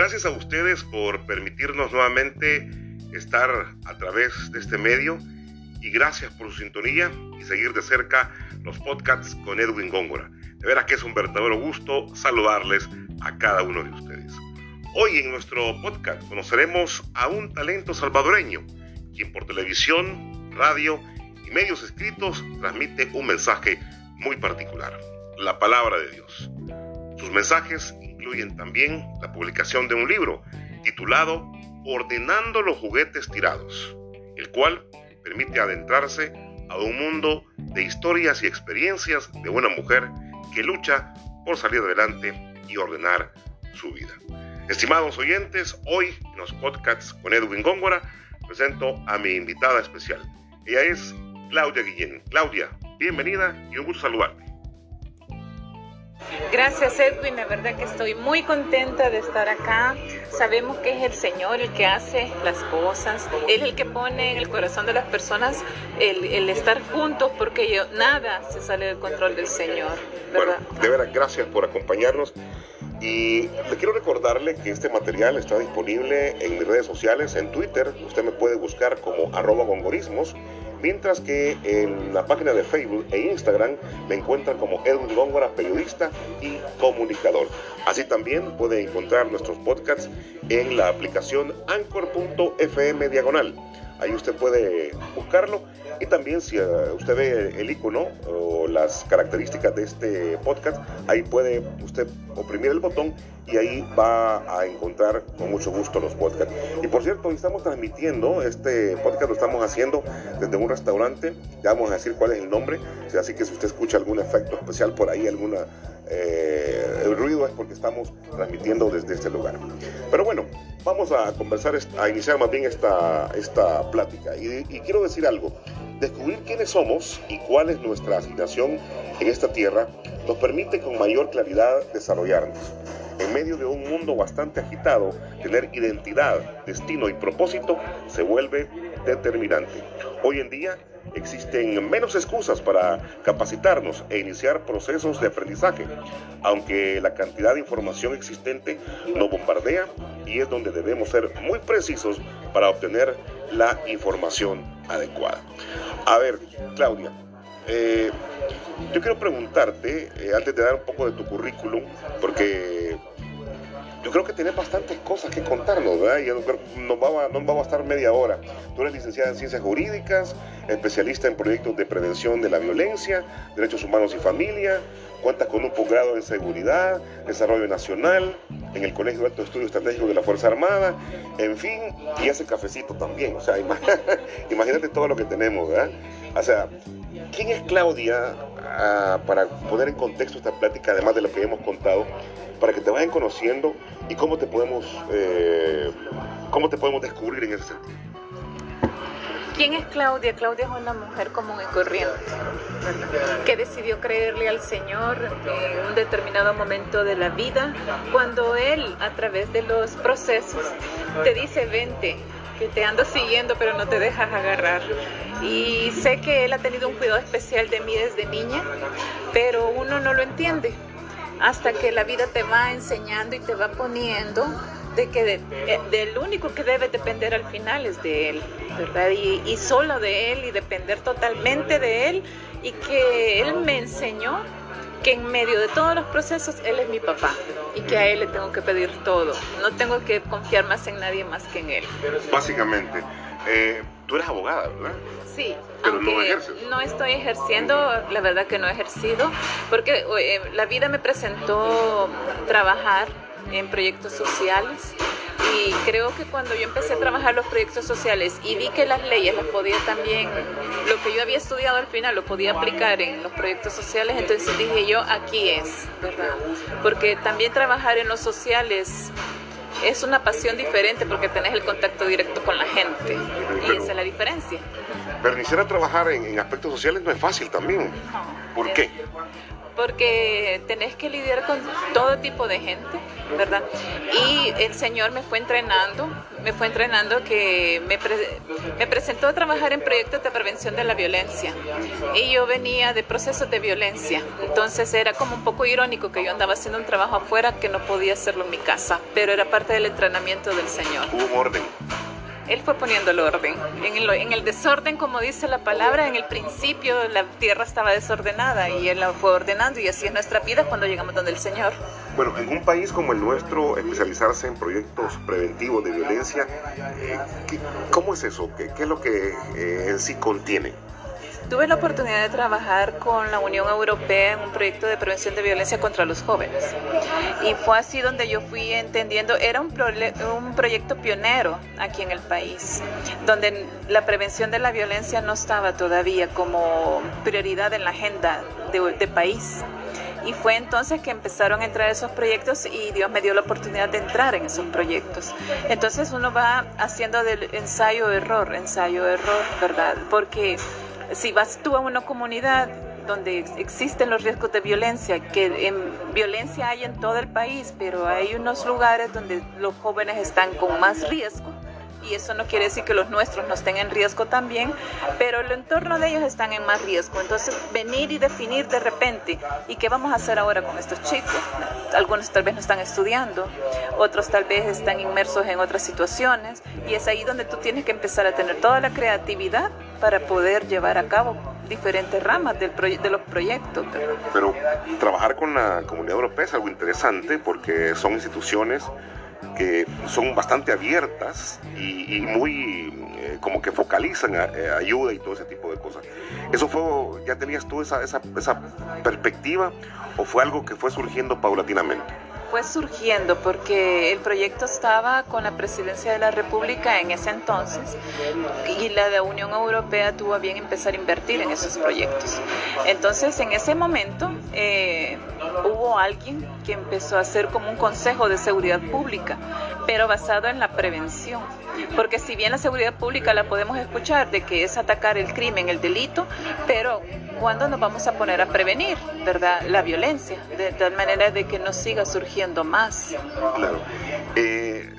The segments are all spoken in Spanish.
Gracias a ustedes por permitirnos nuevamente estar a través de este medio y gracias por su sintonía y seguir de cerca los podcasts con Edwin Góngora. De veras que es un verdadero gusto saludarles a cada uno de ustedes. Hoy en nuestro podcast conoceremos a un talento salvadoreño, quien por televisión, radio y medios escritos transmite un mensaje muy particular, la palabra de Dios. Sus mensajes incluyen también la publicación de un libro titulado Ordenando los juguetes tirados, el cual permite adentrarse a un mundo de historias y experiencias de una mujer que lucha por salir adelante y ordenar su vida. Estimados oyentes, hoy en los podcasts con Edwin Góngora presento a mi invitada especial. Ella es Claudia Guillén. Claudia, bienvenida y un gusto saludarte. Gracias Edwin, la verdad que estoy muy contenta de estar acá. Sabemos que es el Señor el que hace las cosas, Él es el que pone en el corazón de las personas el, estar juntos porque yo, nada se sale del control del Señor. Bueno, de veras, gracias por acompañarnos. Y quiero recordarle que este material está disponible en mis redes sociales, en Twitter, usted me puede buscar como arroba gongorismos mientras que en la página de Facebook e Instagram me encuentran como Edwin Góngora, periodista y comunicador. Así también puede encontrar nuestros podcasts en la aplicación anchor.fm diagonal. Ahí usted puede buscarlo y también si eh, usted ve el icono o las características de este podcast, ahí puede usted oprimir el botón y ahí va a encontrar con mucho gusto los podcasts. Y por cierto, estamos transmitiendo, este podcast lo estamos haciendo desde un restaurante, ya vamos a decir cuál es el nombre, así que si usted escucha algún efecto especial por ahí, alguna eh, el ruido es porque estamos transmitiendo desde este lugar. Pero bueno, vamos a conversar, a iniciar más bien esta, esta plática. Y, y quiero decir algo, descubrir quiénes somos y cuál es nuestra asignación en esta tierra nos permite con mayor claridad desarrollarnos. En medio de un mundo bastante agitado, tener identidad, destino y propósito se vuelve determinante. Hoy en día existen menos excusas para capacitarnos e iniciar procesos de aprendizaje, aunque la cantidad de información existente nos bombardea y es donde debemos ser muy precisos para obtener la información adecuada. A ver, Claudia, eh, yo quiero preguntarte, eh, antes de dar un poco de tu currículum, porque yo creo que tienes bastantes cosas que contarnos, ¿verdad? Y no vamos, a, no vamos a estar media hora. Tú eres licenciada en Ciencias Jurídicas, especialista en proyectos de prevención de la violencia, derechos humanos y familia, cuentas con un posgrado en seguridad, desarrollo nacional, en el Colegio de Alto Estudio Estratégico de la Fuerza Armada, en fin, y hace cafecito también, o sea, imagínate todo lo que tenemos, ¿verdad? O sea, ¿quién es Claudia ah, para poner en contexto esta plática, además de lo que hemos contado, para que te vayan conociendo y cómo te podemos, eh, cómo te podemos descubrir en ese sentido? ¿Quién es Claudia? Claudia es una mujer común y corriente que decidió creerle al Señor en un determinado momento de la vida, cuando Él a través de los procesos te dice, vente, que te ando siguiendo pero no te dejas agarrar. Y sé que Él ha tenido un cuidado especial de mí desde niña, pero uno no lo entiende hasta que la vida te va enseñando y te va poniendo de que eh, del único que debe depender al final es de él, ¿verdad? Y, solo de él y depender totalmente de él y que él me enseñó que en medio de todos los procesos él es mi papá y que a él le tengo que pedir todo, no tengo que confiar más en nadie más que en él. Básicamente, eh, tú eres abogada, ¿verdad? Sí, pero no ejerces. No estoy ejerciendo, la verdad que no he ejercido, porque eh, la vida me presentó trabajar en proyectos sociales y creo que cuando yo empecé a trabajar los proyectos sociales y vi que las leyes las podía también, lo que yo había estudiado al final lo podía aplicar en los proyectos sociales, entonces dije yo, aquí es, ¿verdad? Porque también trabajar en los sociales es una pasión diferente porque tenés el contacto directo con la gente y esa es la diferencia. Pero iniciar a trabajar en, aspectos sociales no es fácil también. ¿Por qué? Porque tenés que lidiar con todo tipo de gente, ¿verdad? Y el Señor me fue entrenando, me fue entrenando que me, me presentó a trabajar en proyectos de prevención de la violencia. Y yo venía de procesos de violencia, entonces era como un poco irónico que yo andaba haciendo un trabajo afuera que no podía hacerlo en mi casa, pero era parte del entrenamiento del Señor. Hubo un orden. Él fue poniendo el orden. En el, en el, desorden, como dice la palabra, en el principio la tierra estaba desordenada y Él la fue ordenando y así es nuestra vida cuando llegamos donde el Señor. Bueno, en un país como el nuestro, especializarse en proyectos preventivos de violencia, eh, ¿cómo es eso? ¿Qué, es lo que eh, en sí contiene? Tuve la oportunidad de trabajar con la Unión Europea en un proyecto de prevención de violencia contra los jóvenes. Y fue así donde yo fui entendiendo, era un, un proyecto pionero aquí en el país, donde la prevención de la violencia no estaba todavía como prioridad en la agenda de, de país. Y fue entonces que empezaron a entrar esos proyectos y Dios me dio la oportunidad de entrar en esos proyectos. Entonces uno va haciendo del ensayo-error, ensayo-error, ¿verdad? Porque si vas tú a una comunidad donde existen los riesgos de violencia, que en violencia hay en todo el país, pero hay unos lugares donde los jóvenes están con más riesgo y eso no quiere decir que los nuestros no estén en riesgo también, pero el entorno de ellos están en más riesgo. Entonces, venir y definir de repente, ¿y qué vamos a hacer ahora con estos chicos? Algunos tal vez no están estudiando, otros tal vez están inmersos en otras situaciones, y es ahí donde tú tienes que empezar a tener toda la creatividad para poder llevar a cabo diferentes ramas del de los proyectos. Pero trabajar con la comunidad europea es algo interesante porque son instituciones que son bastante abiertas y, muy eh, como que focalizan eh, ayuda y todo ese tipo de cosas. ¿Eso fue, ya tenías tú esa, esa, esa perspectiva o fue algo que fue surgiendo paulatinamente? fue surgiendo porque el proyecto estaba con la presidencia de la República en ese entonces y la de Unión Europea tuvo a bien empezar a invertir en esos proyectos. Entonces, en ese momento eh, hubo alguien que empezó a hacer como un consejo de seguridad pública, pero basado en la prevención. Porque si bien la seguridad pública la podemos escuchar de que es atacar el crimen, el delito, pero ¿cuándo nos vamos a poner a prevenir, verdad, la violencia? De tal manera de que no siga surgiendo más. Claro. Eh,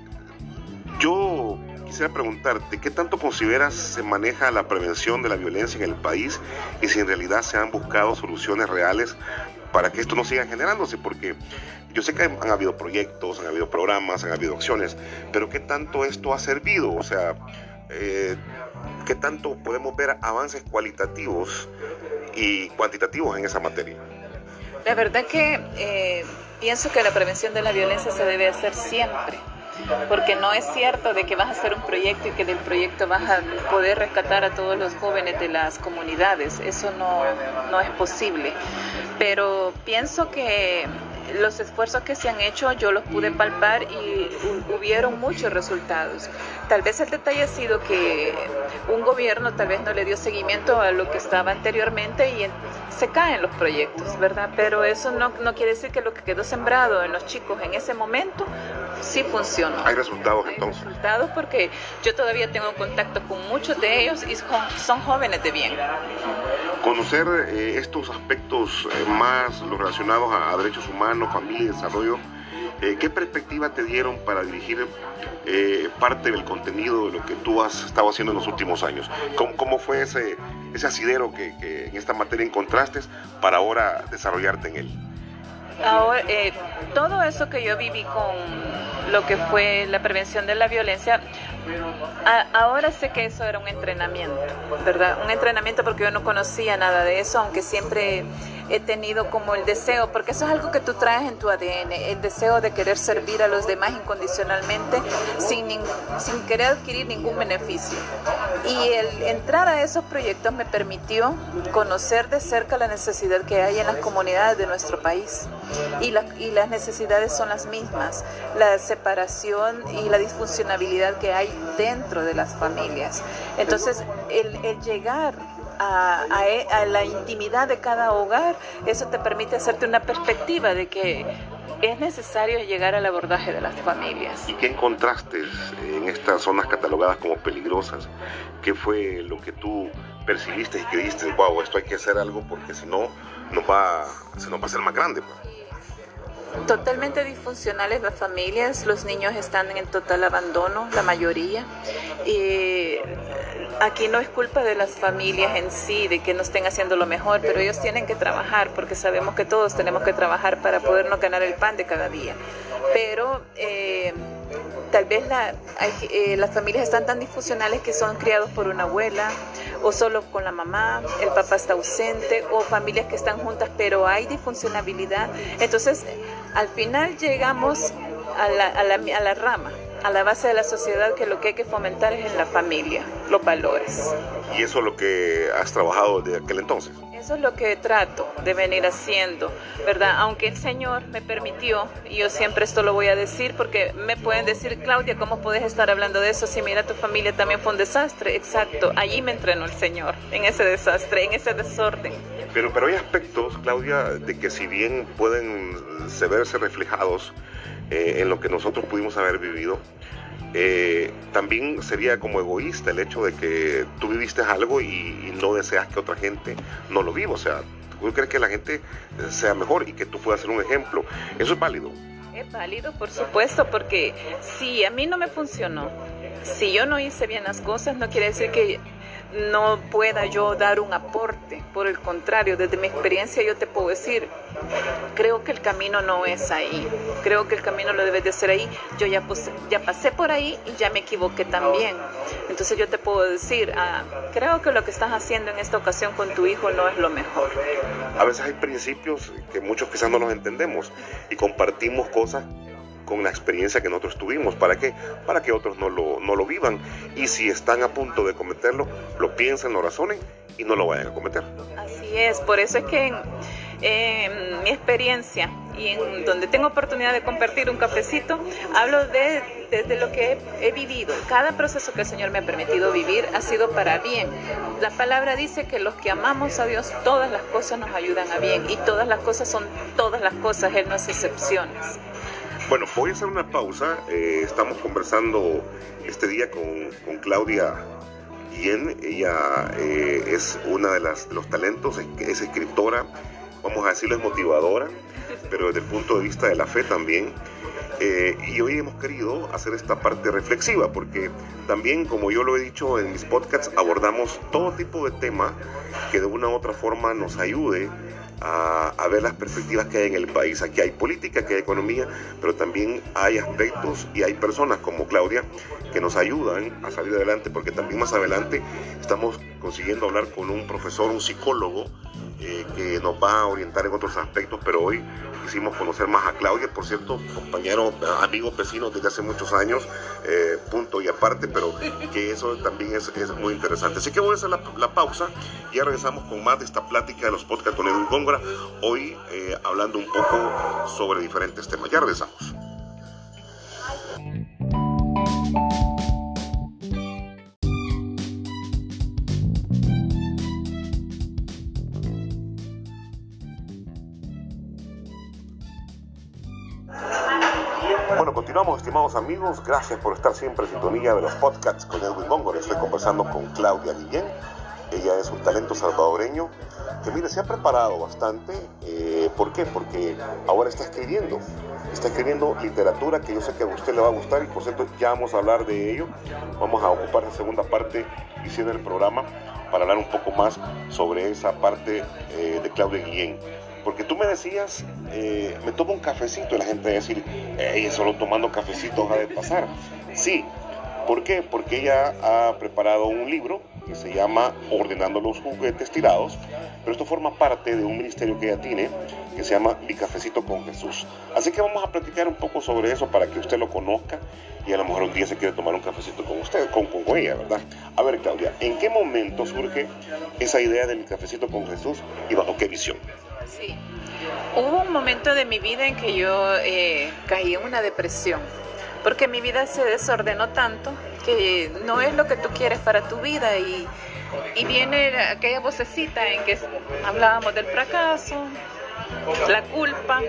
yo quisiera preguntarte, ¿qué tanto consideras se maneja la prevención de la violencia en el país y si en realidad se han buscado soluciones reales para que esto no siga generándose? Porque yo sé que han, habido proyectos, han habido programas, han habido acciones, pero ¿qué tanto esto ha servido? O sea, eh, ¿qué tanto podemos ver avances cualitativos y cuantitativos en esa materia? La verdad que eh, pienso que la prevención de la violencia se debe hacer siempre porque no es cierto de que vas a hacer un proyecto y que del proyecto vas a poder rescatar a todos los jóvenes de las comunidades. Eso no, no es posible. Pero pienso que los esfuerzos que se han hecho yo los pude palpar y hubieron muchos resultados. Tal vez el detalle ha sido que un gobierno tal vez no le dio seguimiento a lo que estaba anteriormente y se caen los proyectos, ¿verdad? Pero eso no, no quiere decir que lo que quedó sembrado en los chicos en ese momento sí funcionó. Hay resultados entonces. Hay resultados porque yo todavía tengo contacto con muchos de ellos y son, jóvenes de bien. Conocer eh, estos aspectos eh, más relacionados a derechos humanos, familia y desarrollo, eh, ¿qué perspectiva te dieron para dirigir eh, parte del contenido de lo que tú has estado haciendo en los últimos años? ¿Cómo, cómo fue ese, ese asidero que, que, en esta materia encontraste para ahora desarrollarte en él? Ahora, eh, todo eso que yo viví con lo que fue la prevención de la violencia, ahora sé que eso era un entrenamiento, ¿verdad? Un entrenamiento porque yo no conocía nada de eso, aunque siempre he tenido como el deseo, porque eso es algo que tú traes en tu ADN, el deseo de querer servir a los demás incondicionalmente sin, sin querer adquirir ningún beneficio. Y el entrar a esos proyectos me permitió conocer de cerca la necesidad que hay en las comunidades de nuestro país. Y, y las necesidades son las mismas, la separación y la disfuncionabilidad que hay dentro de las familias. Entonces, el, el llegar e, a, la intimidad de cada hogar, eso te permite hacerte una perspectiva de que es necesario llegar al abordaje de las familias. ¿Y qué encontraste en estas zonas catalogadas como peligrosas? ¿Qué fue lo que tú percibiste y que wow, esto hay que hacer algo porque si no, nos va, se nos va a hacer más grande. Pues"? Totalmente disfuncionales las familias, los niños están en total abandono, la mayoría. Y aquí no es culpa de las familias en sí, de que no estén haciendo lo mejor, pero ellos tienen que trabajar porque sabemos que todos tenemos que trabajar para podernos ganar el pan de cada día. Pero eh, tal vez eh, las familias están tan disfuncionales que son criados por una abuela o solo con la mamá, el papá está ausente o familias que están juntas pero hay disfuncionabilidad. Entonces, al final llegamos a la, a la, a la rama a la base de la sociedad que lo que hay que fomentar es en la familia, los valores. ¿Y eso es lo que has trabajado desde aquel entonces? Eso es lo que trato de venir haciendo, ¿verdad? Aunque el Señor me permitió, y yo siempre esto lo voy a decir porque me pueden decir, Claudia, ¿cómo puedes estar hablando de eso si mira tu familia también fue un desastre? Exacto, allí me entrenó el Señor, en ese desastre, en ese desorden. Pero, pero hay aspectos, Claudia, de que si bien pueden verse reflejados eh, en lo que nosotros pudimos haber vivido, eh, también sería como egoísta el hecho de que tú viviste algo y, no deseas que otra gente no lo viva. O sea, tú crees que la gente sea mejor y que tú puedas ser un ejemplo. Eso es válido. Es válido, por supuesto, porque si a mí no me funcionó, si yo no hice bien las cosas, no quiere decir que no pueda yo dar un aporte. Por el contrario, desde mi experiencia yo te puedo decir, creo que el camino no es ahí. Creo que el camino lo debes de hacer ahí. Yo ya, ya pasé por ahí y ya me equivoqué también. Entonces yo te puedo decir, ah, creo que lo que estás haciendo en esta ocasión con tu hijo no es lo mejor. A veces hay principios que muchos quizás no los entendemos y compartimos cosas con la experiencia que nosotros tuvimos. ¿Para qué? Para que otros no lo, no lo vivan. Y si están a punto de cometerlo, lo piensen, lo razonen y no lo vayan a cometer. Así es, por eso es que en, mi experiencia y en donde tengo oportunidad de compartir un cafecito, hablo de, desde lo que he, he, vivido. Cada proceso que el Señor me ha permitido vivir ha sido para bien. La palabra dice que los que amamos a Dios, todas las cosas nos ayudan a bien y todas las cosas son todas las cosas, Él no es excepciones. Bueno, voy a hacer una pausa. Eh, estamos conversando este día con, con Claudia Guillén. Ella eh, es una de, las, los talentos, es, escritora, vamos a decirlo, es motivadora, pero desde el punto de vista de la fe también. Eh, y hoy hemos querido hacer esta parte reflexiva porque también, como yo lo he dicho en mis podcasts, abordamos todo tipo de tema que de una u otra forma nos ayude a, ver las perspectivas que hay en el país. Aquí hay política, aquí hay economía, pero también hay aspectos y hay personas como Claudia que nos ayudan a salir adelante, porque también más adelante estamos consiguiendo hablar con un profesor, un psicólogo, eh, que nos va a orientar en otros aspectos, pero hoy quisimos conocer más a Claudia, por cierto, compañero, amigo, vecino desde hace muchos años, eh, punto y aparte, pero que eso también es, es, muy interesante. Así que voy a hacer la, pausa y ya regresamos con más de esta plática de los podcasts con Edwin Góngora, hoy eh, hablando un poco sobre diferentes temas. Ya regresamos. Estimados amigos. Gracias por estar siempre en sintonía de los podcasts con Edwin Góngora. Estoy conversando con Claudia Guillén. Ella es un talento salvadoreño que, mire, se ha preparado bastante. Eh, ¿Por qué? Porque ahora está escribiendo. Está escribiendo literatura que yo sé que a usted le va a gustar y por cierto ya vamos a hablar de ello. Vamos a ocupar la segunda parte diciendo el programa para hablar un poco más sobre esa parte eh, de Claudia Guillén. Porque tú me decías, eh, me tomo un cafecito y la gente va a decir, ella solo tomando cafecitos ha de pasar. Sí, ¿por qué? Porque ella ha preparado un libro que se llama Ordenando los juguetes tirados, pero esto forma parte de un ministerio que ella tiene que se llama Mi Cafecito con Jesús. Así que vamos a platicar un poco sobre eso para que usted lo conozca y a lo mejor un día se quiere tomar un cafecito con usted, con, con ella, ¿verdad? A ver, Claudia, ¿en qué momento surge esa idea de Mi Cafecito con Jesús y bajo qué visión? Sí. Hubo un momento de mi vida en que yo eh, caí en una depresión, porque mi vida se desordenó tanto que no es lo que tú quieres para tu vida y, y viene aquella vocecita en que hablábamos del fracaso, la culpa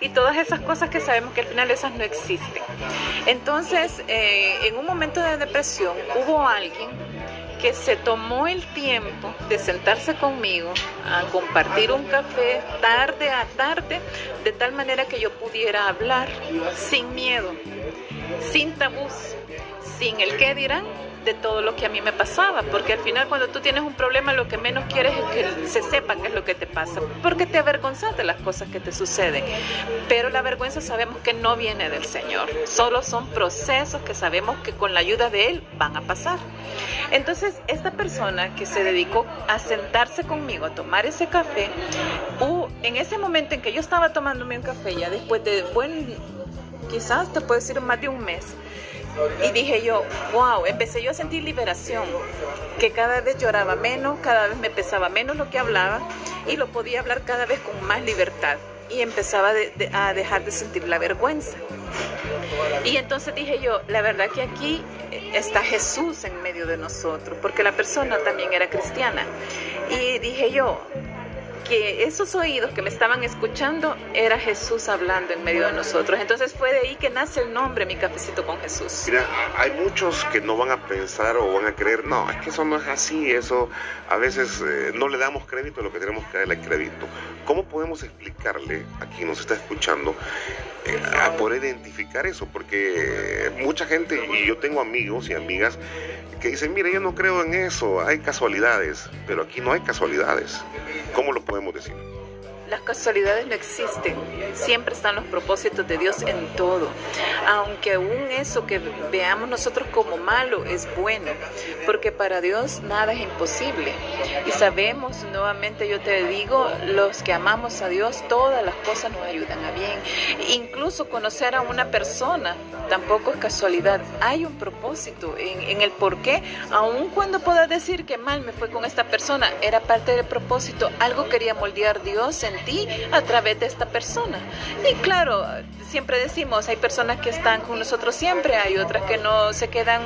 y todas esas cosas que sabemos que al final esas no existen. Entonces, eh, en un momento de depresión hubo alguien que se tomó el tiempo de sentarse conmigo a compartir un café tarde a tarde, de tal manera que yo pudiera hablar sin miedo, sin tabús, sin el qué dirán de todo lo que a mí me pasaba, porque al final cuando tú tienes un problema lo que menos quieres es que se sepa qué es lo que te pasa, porque te avergonzas de las cosas que te suceden. Pero la vergüenza sabemos que no viene del Señor, solo son procesos que sabemos que con la ayuda de Él van a pasar. Entonces, esta persona que se dedicó a sentarse conmigo a tomar ese café, en ese momento en que yo estaba tomándome un café, ya después de, buen, quizás te puedo decir más de un mes, y dije yo, wow, empecé yo a sentir liberación, que cada vez lloraba menos, cada vez me pesaba menos lo que hablaba y lo podía hablar cada vez con más libertad y empezaba a dejar de sentir la vergüenza. Y entonces dije yo, la verdad que aquí está Jesús en medio de nosotros, porque la persona también era cristiana. Y dije yo, que esos oídos que me estaban escuchando era Jesús hablando en medio de nosotros. Entonces fue de ahí que nace el nombre Mi Cafecito con Jesús. Mira, hay muchos que no van a pensar o van a creer, no, es que eso no es así, eso a veces eh, no le damos crédito a lo que tenemos que darle crédito. ¿Cómo podemos explicarle a quien nos está escuchando eh, a poder identificar eso? Porque mucha gente, y yo tengo amigos y amigas que dicen, mire, yo no creo en eso, hay casualidades, pero aquí no hay casualidades. ¿Cómo lo podemos decir? Las casualidades no existen, siempre están los propósitos de Dios en todo, aunque aún eso que veamos nosotros como malo es bueno, porque para Dios nada es imposible. Y sabemos, nuevamente yo te digo, los que amamos a Dios, todas las cosas nos ayudan a bien. Incluso conocer a una persona tampoco es casualidad, hay un propósito en, el por qué, aun cuando puedas decir que mal me fue con esta persona, era parte del propósito, algo quería moldear Dios en ti a través de esta persona. Y claro, siempre decimos, hay personas que están con nosotros siempre, hay otras que no se quedan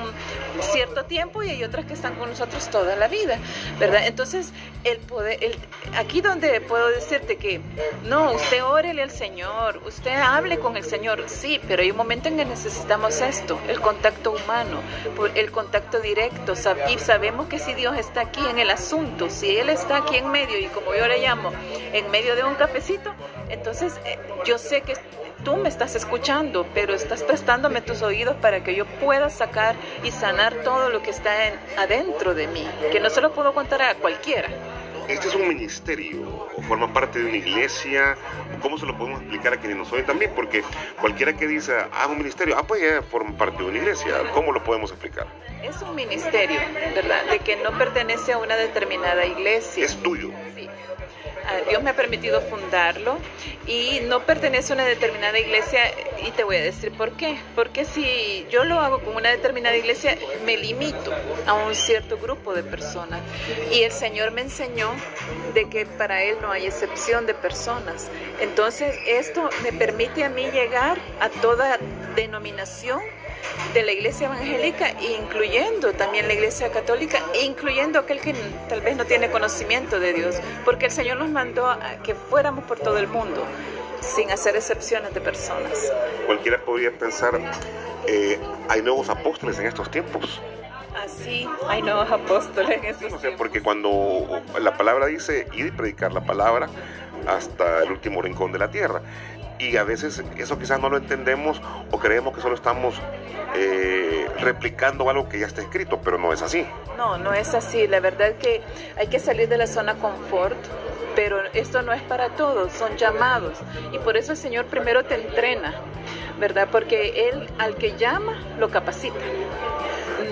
cierto tiempo y hay otras que están con nosotros toda la vida, ¿verdad? Entonces, el poder, el, aquí donde puedo decirte que, no, usted órele al Señor, usted hable con el Señor, sí, pero hay un momento en que necesitamos esto, el contacto humano, el contacto directo, y sabemos que si Dios está aquí en el asunto, si Él está aquí en medio, y como yo le llamo, en medio de un cafecito, entonces eh, yo sé que tú me estás escuchando, pero estás prestándome tus oídos para que yo pueda sacar y sanar todo lo que está en, adentro de mí, que no se lo puedo contar a cualquiera. Este es un ministerio, o forma parte de una iglesia, ¿cómo se lo podemos explicar a quienes nos oyen también? Porque cualquiera que dice, ah, un ministerio, ah, pues ya forma parte de una iglesia, ¿cómo lo podemos explicar? Es un ministerio, ¿verdad? De que no pertenece a una determinada iglesia. Es tuyo. Sí. Dios me ha permitido fundarlo y no pertenece a una determinada iglesia y te voy a decir por qué. Porque si yo lo hago con una determinada iglesia, me limito a un cierto grupo de personas. Y el Señor me enseñó de que para Él no hay excepción de personas. Entonces esto me permite a mí llegar a toda denominación de la iglesia evangélica, incluyendo también la iglesia católica, incluyendo aquel que tal vez no tiene conocimiento de Dios, porque el Señor nos mandó a que fuéramos por todo el mundo, sin hacer excepciones de personas. Cualquiera podría pensar, eh, hay nuevos apóstoles en estos tiempos. Así, hay nuevos apóstoles en estos tiempos. Porque cuando la palabra dice ir y predicar la palabra hasta el último rincón de la tierra y a veces eso quizás no lo entendemos o creemos que solo estamos eh, replicando algo que ya está escrito, pero no es así. No, no es así. La verdad es que hay que salir de la zona confort, pero esto no es para todos, son llamados. Y por eso el Señor primero te entrena, ¿verdad? Porque Él al que llama, lo capacita.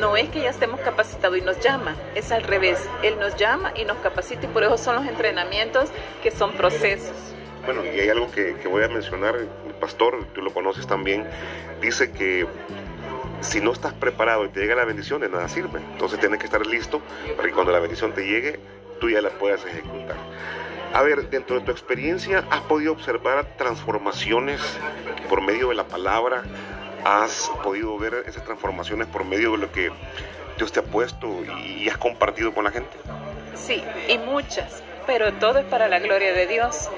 No es que ya estemos capacitados y nos llama, es al revés. Él nos llama y nos capacita y por eso son los entrenamientos que son procesos. Bueno, y hay algo que, voy a mencionar, el pastor, tú lo conoces también, dice que si no estás preparado y te llega la bendición, de nada sirve. Entonces tienes que estar listo para que cuando la bendición te llegue, tú ya la puedas ejecutar. A ver, dentro de tu experiencia, ¿has podido observar transformaciones por medio de la palabra? ¿Has podido ver esas transformaciones por medio de lo que Dios te ha puesto y has compartido con la gente? Sí, y muchas, pero todo es para la gloria de Dios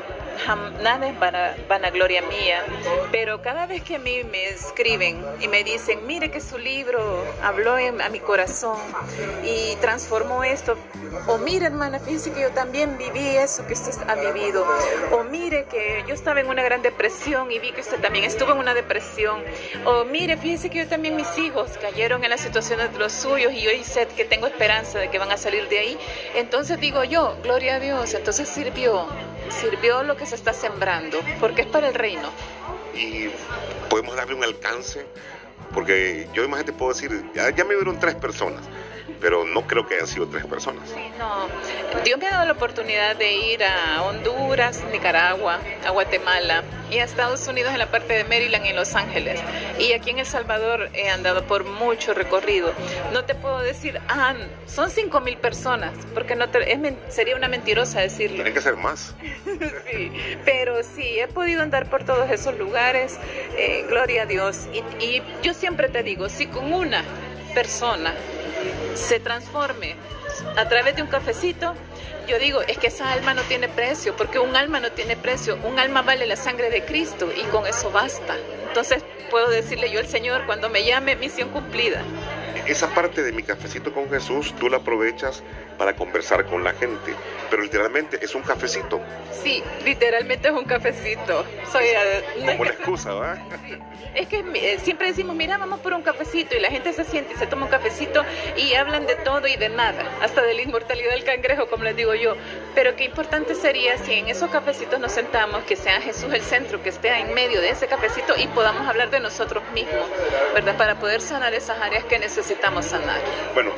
nada es vanagloria mía, pero cada vez que a mí me escriben y me dicen, mire que su libro habló a mi corazón y transformó esto, o mire hermana, fíjese que yo también viví eso que usted ha vivido, o mire que yo estaba en una gran depresión y vi que usted también estuvo en una depresión, o mire, fíjese que yo también mis hijos cayeron en las situaciones de los suyos y hoy sé que tengo esperanza de que van a salir de ahí, entonces digo yo, gloria a Dios, entonces sirvió, sirvió lo que se está sembrando, porque es para el reino. Y podemos darle un alcance, porque yo imagínate puedo decir, ya, ya me vieron tres personas, pero no creo que hayan sido tres personas. no. Dios me ha dado la oportunidad de ir a Honduras, Nicaragua, a Guatemala y a Estados Unidos en la parte de Maryland y Los Ángeles. Y aquí en El Salvador he andado por mucho recorrido. No te puedo decir, ah, son cinco mil personas, porque no sería una mentirosa decirlo. Tienen que ser más. sí, pero sí, he podido andar por todos esos lugares, eh, gloria a Dios. y yo siempre te digo, si con una persona se transforme a través de un cafecito, yo digo, es que esa alma no tiene precio, porque un alma no tiene precio, un alma vale la sangre de Cristo y con eso basta. Entonces puedo decirle yo al Señor, cuando me llame, misión cumplida esa parte de mi cafecito con Jesús tú la aprovechas para conversar con la gente, pero literalmente es un cafecito. Sí, literalmente es un cafecito. Soy, eh, Como la excusa, ¿va? Es que eh, siempre decimos, mira, vamos por un cafecito y la gente se siente y se toma un cafecito y hablan de todo y de nada, hasta de la inmortalidad del cangrejo, como les digo yo. Pero qué importante sería si en esos cafecitos nos sentamos, que sea Jesús el centro, que esté en medio de ese cafecito y podamos hablar de nosotros mismos, ¿verdad? Para poder sanar esas áreas que necesitamos necesitamos sanar. Bueno,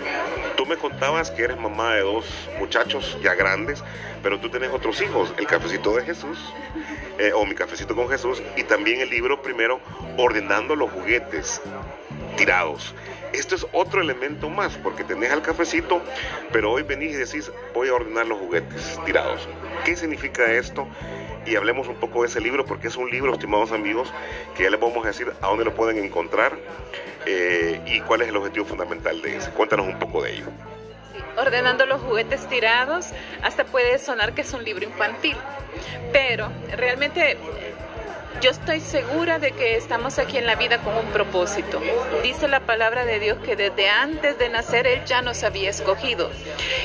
tú me contabas que eres mamá de dos muchachos ya grandes, pero tú tienes otros hijos, el cafecito de Jesús, eh, o mi cafecito con Jesús, y también el libro primero, ordenando los juguetes tirados. Esto es otro elemento más, porque tenés al cafecito, pero hoy venís y decís, voy a ordenar los juguetes tirados. ¿Qué significa esto? Y hablemos un poco de ese libro, porque es un libro, estimados amigos, que ya les vamos a decir a dónde lo pueden encontrar eh, y cuál es el objetivo fundamental de ese. Cuéntanos un poco de ello. ordenando los juguetes tirados, hasta puede sonar que es un libro infantil, pero realmente yo estoy segura de que estamos aquí en la vida con un propósito. Dice la palabra de Dios que desde antes de nacer Él ya nos había escogido.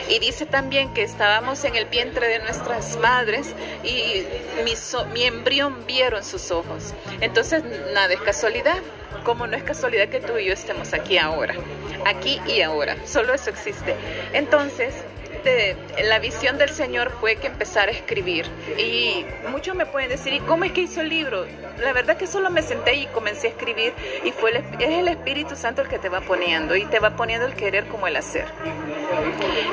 Y dice también que estábamos en el vientre de nuestras madres y mi, embrión vieron sus ojos. Entonces, nada es casualidad como no es casualidad que tú y yo estemos aquí ahora, aquí y ahora, solo eso existe. Entonces, la visión del Señor fue que empezara a escribir. Y muchos me pueden decir, ¿y cómo es que hizo el libro? La verdad que solo me senté y comencé a escribir y fue es el Espíritu Santo el que te va poniendo y te va poniendo el querer como el hacer.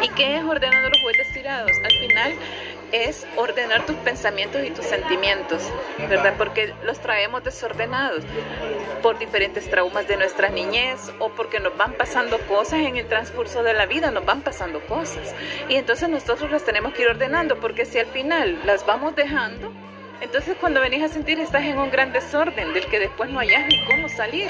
¿Y qué es ordenando los juguetes tirados? Al final es ordenar tus pensamientos y tus sentimientos, ¿verdad? Porque los traemos desordenados por diferentes traumas de nuestra niñez o porque nos van pasando cosas en el transcurso de la vida, nos van pasando cosas. Y entonces nosotros las tenemos que ir ordenando, porque si al final las vamos dejando, entonces cuando venís a sentir estás en un gran desorden del que después no hayas ni cómo salir.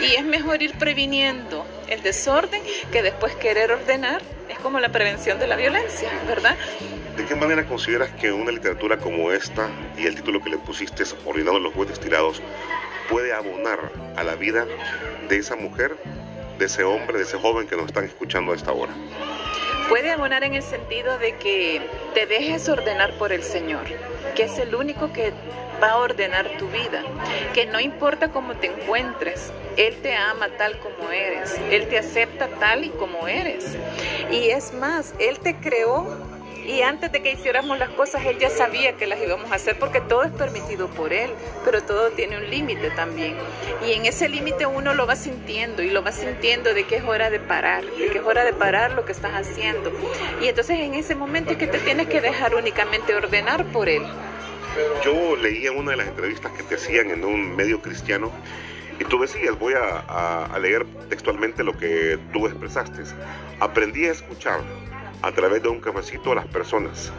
Y es mejor ir previniendo el desorden que después querer ordenar. Como la prevención de la violencia, ¿verdad? ¿De qué manera consideras que una literatura como esta y el título que le pusiste, Ordenando los juguetes tirados, puede abonar a la vida de esa mujer, de ese hombre, de ese joven que nos están escuchando a esta hora? Puede abonar en el sentido de que te dejes ordenar por el Señor, que es el único que va a ordenar tu vida, que no importa cómo te encuentres, Él te ama tal como eres, Él te acepta tal y como eres. Y es más, Él te creó y antes de que hiciéramos las cosas, Él ya sabía que las íbamos a hacer porque todo es permitido por Él, pero todo tiene un límite también. Y en ese límite uno lo va sintiendo y lo va sintiendo de que es hora de parar, de que es hora de parar lo que estás haciendo. Y entonces en ese momento es que te tienes que dejar únicamente ordenar por Él. Yo leía una de las entrevistas que te hacían en un medio cristiano y tú decías, voy a, a leer textualmente lo que tú expresaste. Aprendí a escuchar a través de un cafecito a las personas,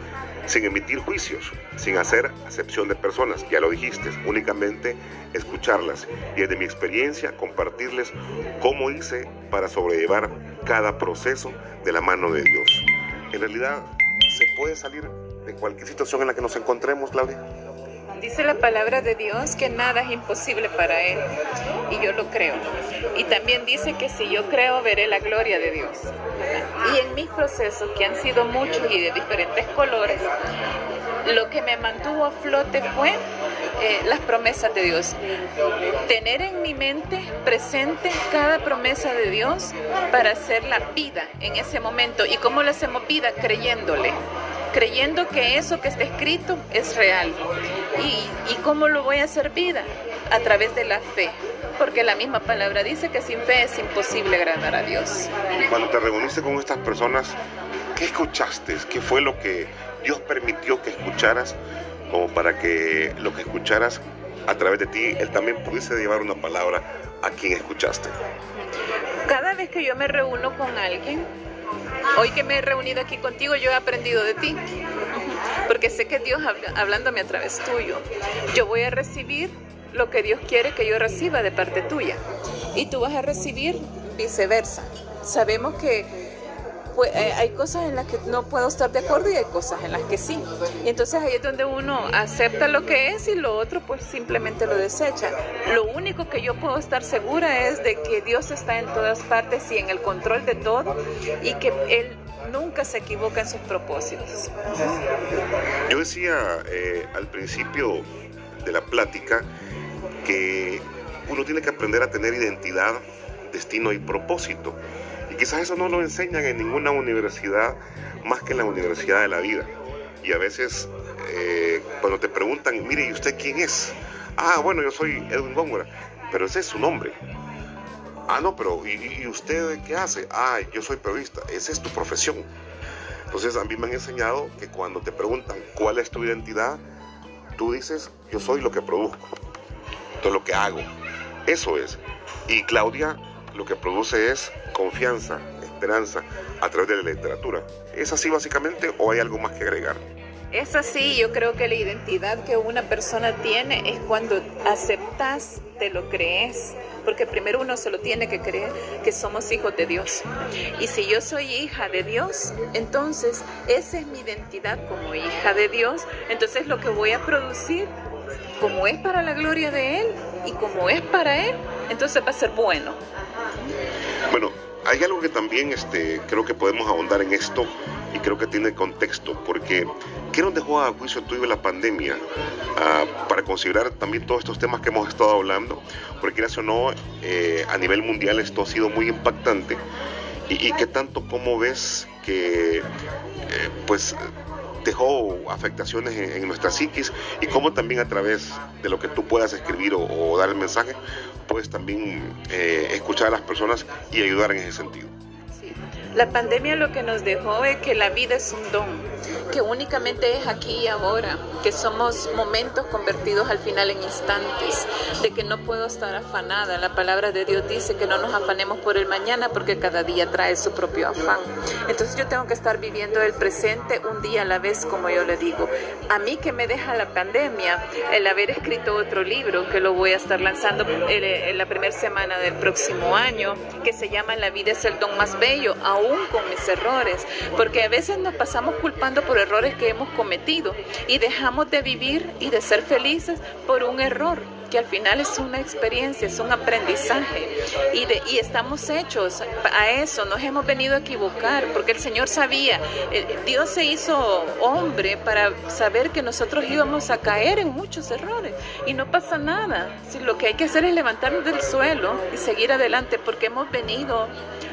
sin emitir juicios, sin hacer acepción de personas, ya lo dijiste, únicamente escucharlas y desde mi experiencia compartirles cómo hice para sobrellevar cada proceso de la mano de Dios. En realidad se puede salir de cualquier situación en la que nos encontremos, Claudia? Dice la palabra de Dios que nada es imposible para Él y yo lo creo. Y también dice que si yo creo veré la gloria de Dios. Y en mis procesos, que han sido muchos y de diferentes colores, lo que me mantuvo a flote fue eh, las promesas de Dios. Tener en mi mente presente cada promesa de Dios para hacerla vida en ese momento. ¿Y cómo la hacemos vida? Creyéndole creyendo que eso que está escrito es real. ¿Y, ¿Y cómo lo voy a hacer vida? A través de la fe, porque la misma palabra dice que sin fe es imposible agradar a Dios. Cuando te reuniste con estas personas, ¿qué escuchaste? ¿Qué fue lo que Dios permitió que escucharas como para que lo que escucharas a través de ti, Él también pudiese llevar una palabra a quien escuchaste? Cada vez que yo me reúno con alguien, Hoy que me he reunido aquí contigo, yo he aprendido de ti, porque sé que Dios hablándome a través tuyo. Yo voy a recibir lo que Dios quiere que yo reciba de parte tuya, y tú vas a recibir viceversa. Sabemos que eh, hay cosas en las que no puedo estar de acuerdo y hay cosas en las que sí. Y entonces ahí es donde uno acepta lo que es y lo otro pues simplemente lo desecha. Lo único que yo puedo estar segura es de que Dios está en todas partes y en el control de todo y que Él nunca se equivoca en sus propósitos. Yo decía eh, al principio de la plática que uno tiene que aprender a tener identidad, destino y propósito. Y quizás eso no lo enseñan en ninguna universidad más que en la universidad de la vida. Y a veces eh, cuando te preguntan, mire, ¿y usted quién es? Ah, bueno, yo soy Edwin Góngora, pero ese es su nombre. Ah, no, pero ¿y, usted qué hace? Ah, yo soy periodista, esa es tu profesión. Entonces a mí me han enseñado que cuando te preguntan cuál es tu identidad, tú dices, yo soy lo que produzco, todo lo que hago. Eso es. Y Claudia lo que produce es confianza, esperanza a través de la literatura. ¿Es así básicamente o hay algo más que agregar? Es así, yo creo que la identidad que una persona tiene es cuando aceptas, te lo crees, porque primero uno se lo tiene que creer que somos hijos de Dios. Y si yo soy hija de Dios, entonces esa es mi identidad como hija de Dios, entonces lo que voy a producir, como es para la gloria de Él y como es para Él, entonces va a ser bueno. Bueno, hay algo que también este, creo que podemos ahondar en esto y creo que tiene contexto, porque ¿qué nos dejó a juicio tuyo la pandemia ah, para considerar también todos estos temas que hemos estado hablando? Porque quieras o no, eh, a nivel mundial esto ha sido muy impactante. ¿Y, qué tanto, cómo ves que, eh, pues, dejó afectaciones en, nuestra psiquis y cómo también a través de lo que tú puedas escribir o, dar el mensaje, puedes también eh, escuchar a las personas y ayudar en ese sentido. La pandemia lo que nos dejó es que la vida es un don, que únicamente es aquí y ahora, que somos momentos convertidos al final en instantes, de que no puedo estar afanada. La palabra de Dios dice que no nos afanemos por el mañana porque cada día trae su propio afán. Entonces yo tengo que estar viviendo el presente un día a la vez, como yo le digo. A mí que me deja la pandemia, el haber escrito otro libro que lo voy a estar lanzando en la primera semana del próximo año, que se llama La vida es el don más bello con mis errores, porque a veces nos pasamos culpando por errores que hemos cometido y dejamos de vivir y de ser felices por un error que al final es una experiencia, es un aprendizaje. Y, de, y estamos hechos a eso, nos hemos venido a equivocar porque el Señor sabía, eh, Dios se hizo hombre para saber que nosotros íbamos a caer en muchos errores. Y no pasa nada, si lo que hay que hacer es levantarnos del suelo y seguir adelante porque hemos venido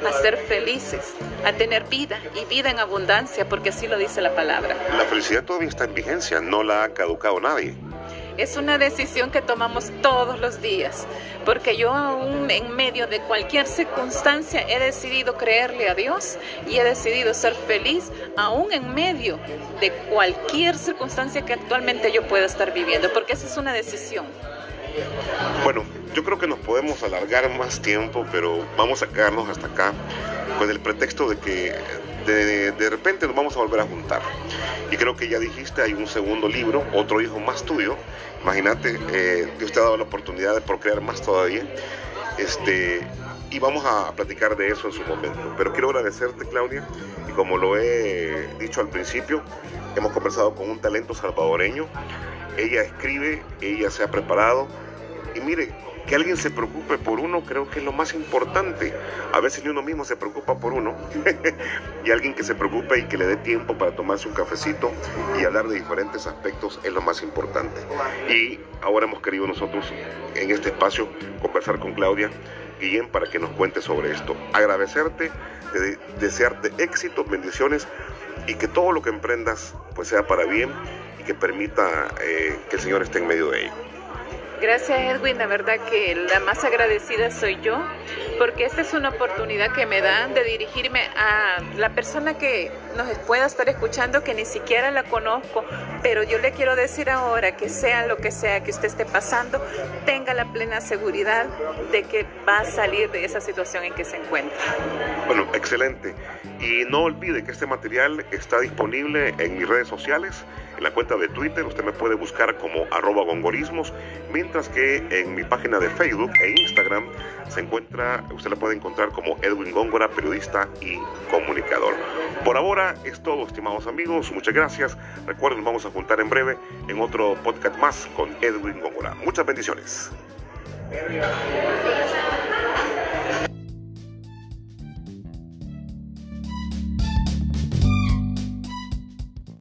a ser felices, a tener vida y vida en abundancia porque así lo dice la palabra. La felicidad todavía está en vigencia, no la ha caducado nadie es una decisión que tomamos todos los días, porque yo aún en medio de cualquier circunstancia he decidido creerle a Dios y he decidido ser feliz aún en medio de cualquier circunstancia que actualmente yo pueda estar viviendo, porque esa es una decisión. Bueno, yo creo que nos podemos alargar más tiempo, pero vamos a quedarnos hasta acá con el pretexto de que de, repente nos vamos a volver a juntar. Y creo que ya dijiste, hay un segundo libro, otro hijo más tuyo. Imagínate, eh, Dios te ha dado la oportunidad de procrear más todavía. Este, y vamos a platicar de eso en su momento. Pero quiero agradecerte, Claudia, y como lo he dicho al principio, hemos conversado con un talento salvadoreño. Ella escribe, ella se ha preparado, y mire, que alguien se preocupe por uno creo que es lo más importante. A veces ni uno mismo se preocupa por uno. y alguien que se preocupe y que le dé tiempo para tomarse un cafecito y hablar de diferentes aspectos es lo más importante. Y ahora hemos querido nosotros en este espacio conversar con Claudia Guillén para que nos cuente sobre esto. Agradecerte, desearte éxito, bendiciones y que todo lo que emprendas pues sea para bien y que permita eh, que el Señor esté en medio de ello. Gracias Edwin, la verdad que la más agradecida soy yo, porque esta es una oportunidad que me dan de dirigirme a la persona que nos pueda estar escuchando, que ni siquiera la conozco, pero yo le quiero decir ahora que sea lo que sea que usted esté pasando, tenga la plena seguridad de que va a salir de esa situación en que se encuentra. Bueno, excelente. Y no olvide que este material está disponible en mis redes sociales, en la cuenta de Twitter, usted me puede buscar como arroba gongorismos, mientras que en mi página de Facebook e Instagram se usted la puede encontrar como Edwin Góngora, periodista y comunicador. Por ahora es todo, estimados amigos, muchas gracias. Recuerden, nos vamos a juntar en breve en otro podcast más con Edwin Góngora. Muchas bendiciones.